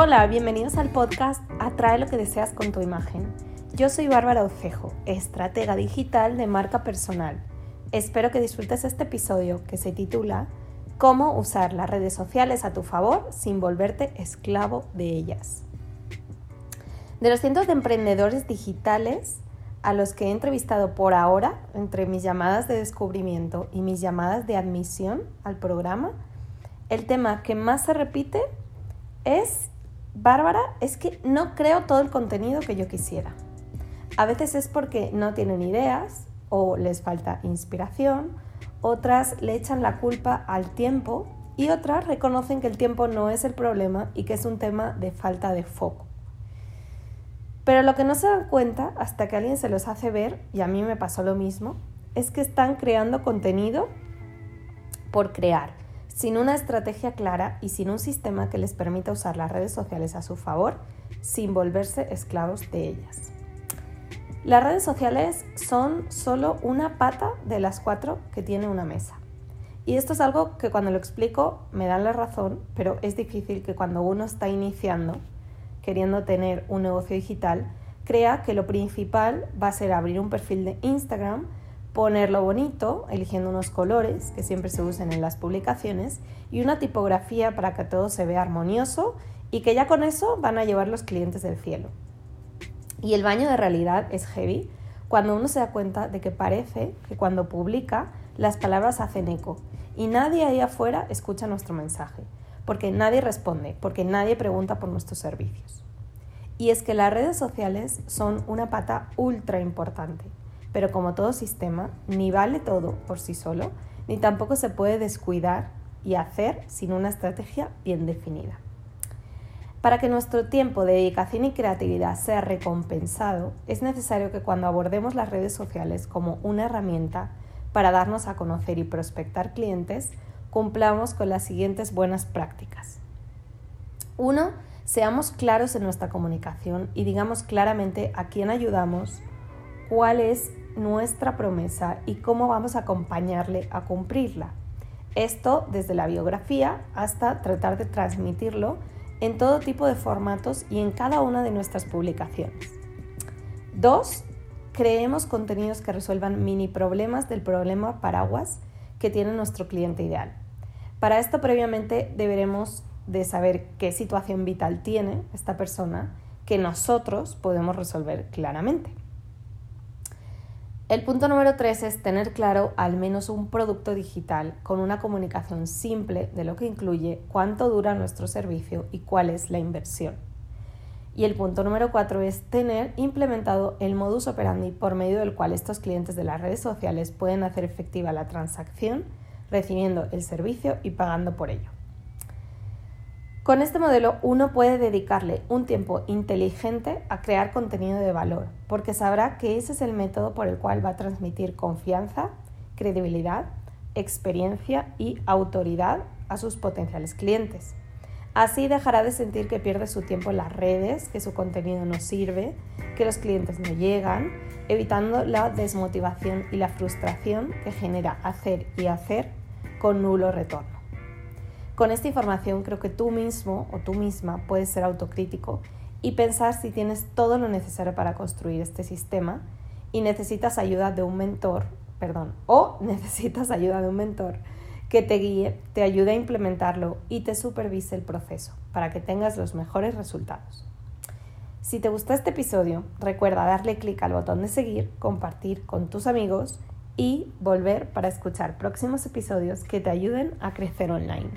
Hola, bienvenidos al podcast Atrae lo que deseas con tu imagen. Yo soy Bárbara Ocejo, estratega digital de marca personal. Espero que disfrutes este episodio que se titula Cómo usar las redes sociales a tu favor sin volverte esclavo de ellas. De los cientos de emprendedores digitales a los que he entrevistado por ahora, entre mis llamadas de descubrimiento y mis llamadas de admisión al programa, el tema que más se repite es Bárbara, es que no creo todo el contenido que yo quisiera. A veces es porque no tienen ideas o les falta inspiración, otras le echan la culpa al tiempo y otras reconocen que el tiempo no es el problema y que es un tema de falta de foco. Pero lo que no se dan cuenta hasta que alguien se los hace ver, y a mí me pasó lo mismo, es que están creando contenido por crear sin una estrategia clara y sin un sistema que les permita usar las redes sociales a su favor sin volverse esclavos de ellas. Las redes sociales son solo una pata de las cuatro que tiene una mesa. Y esto es algo que cuando lo explico me dan la razón, pero es difícil que cuando uno está iniciando, queriendo tener un negocio digital, crea que lo principal va a ser abrir un perfil de Instagram ponerlo bonito, eligiendo unos colores que siempre se usen en las publicaciones y una tipografía para que todo se vea armonioso y que ya con eso van a llevar los clientes del cielo. Y el baño de realidad es heavy cuando uno se da cuenta de que parece que cuando publica las palabras hacen eco y nadie ahí afuera escucha nuestro mensaje, porque nadie responde, porque nadie pregunta por nuestros servicios. Y es que las redes sociales son una pata ultra importante pero como todo sistema, ni vale todo por sí solo, ni tampoco se puede descuidar y hacer sin una estrategia bien definida. Para que nuestro tiempo de dedicación y creatividad sea recompensado, es necesario que cuando abordemos las redes sociales como una herramienta para darnos a conocer y prospectar clientes, cumplamos con las siguientes buenas prácticas. Uno, seamos claros en nuestra comunicación y digamos claramente a quién ayudamos, cuál es nuestra promesa y cómo vamos a acompañarle a cumplirla. Esto desde la biografía hasta tratar de transmitirlo en todo tipo de formatos y en cada una de nuestras publicaciones. Dos, creemos contenidos que resuelvan mini problemas del problema paraguas que tiene nuestro cliente ideal. Para esto previamente deberemos de saber qué situación vital tiene esta persona que nosotros podemos resolver claramente. El punto número tres es tener claro al menos un producto digital con una comunicación simple de lo que incluye, cuánto dura nuestro servicio y cuál es la inversión. Y el punto número cuatro es tener implementado el modus operandi por medio del cual estos clientes de las redes sociales pueden hacer efectiva la transacción, recibiendo el servicio y pagando por ello. Con este modelo uno puede dedicarle un tiempo inteligente a crear contenido de valor, porque sabrá que ese es el método por el cual va a transmitir confianza, credibilidad, experiencia y autoridad a sus potenciales clientes. Así dejará de sentir que pierde su tiempo en las redes, que su contenido no sirve, que los clientes no llegan, evitando la desmotivación y la frustración que genera hacer y hacer con nulo retorno. Con esta información creo que tú mismo o tú misma puedes ser autocrítico y pensar si tienes todo lo necesario para construir este sistema y necesitas ayuda de un mentor, perdón, o necesitas ayuda de un mentor que te guíe, te ayude a implementarlo y te supervise el proceso para que tengas los mejores resultados. Si te gustó este episodio, recuerda darle clic al botón de seguir, compartir con tus amigos y volver para escuchar próximos episodios que te ayuden a crecer online.